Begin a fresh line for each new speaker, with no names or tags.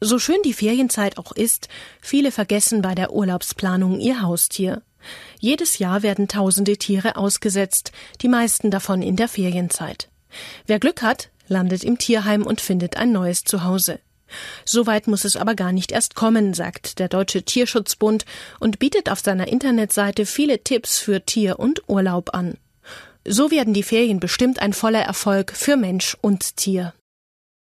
So schön die Ferienzeit auch ist, viele vergessen bei der Urlaubsplanung ihr Haustier. Jedes Jahr werden tausende Tiere ausgesetzt, die meisten davon in der Ferienzeit. Wer Glück hat, landet im Tierheim und findet ein neues Zuhause. Soweit muss es aber gar nicht erst kommen, sagt der Deutsche Tierschutzbund und bietet auf seiner Internetseite viele Tipps für Tier und Urlaub an. So werden die Ferien bestimmt ein voller Erfolg für Mensch und Tier.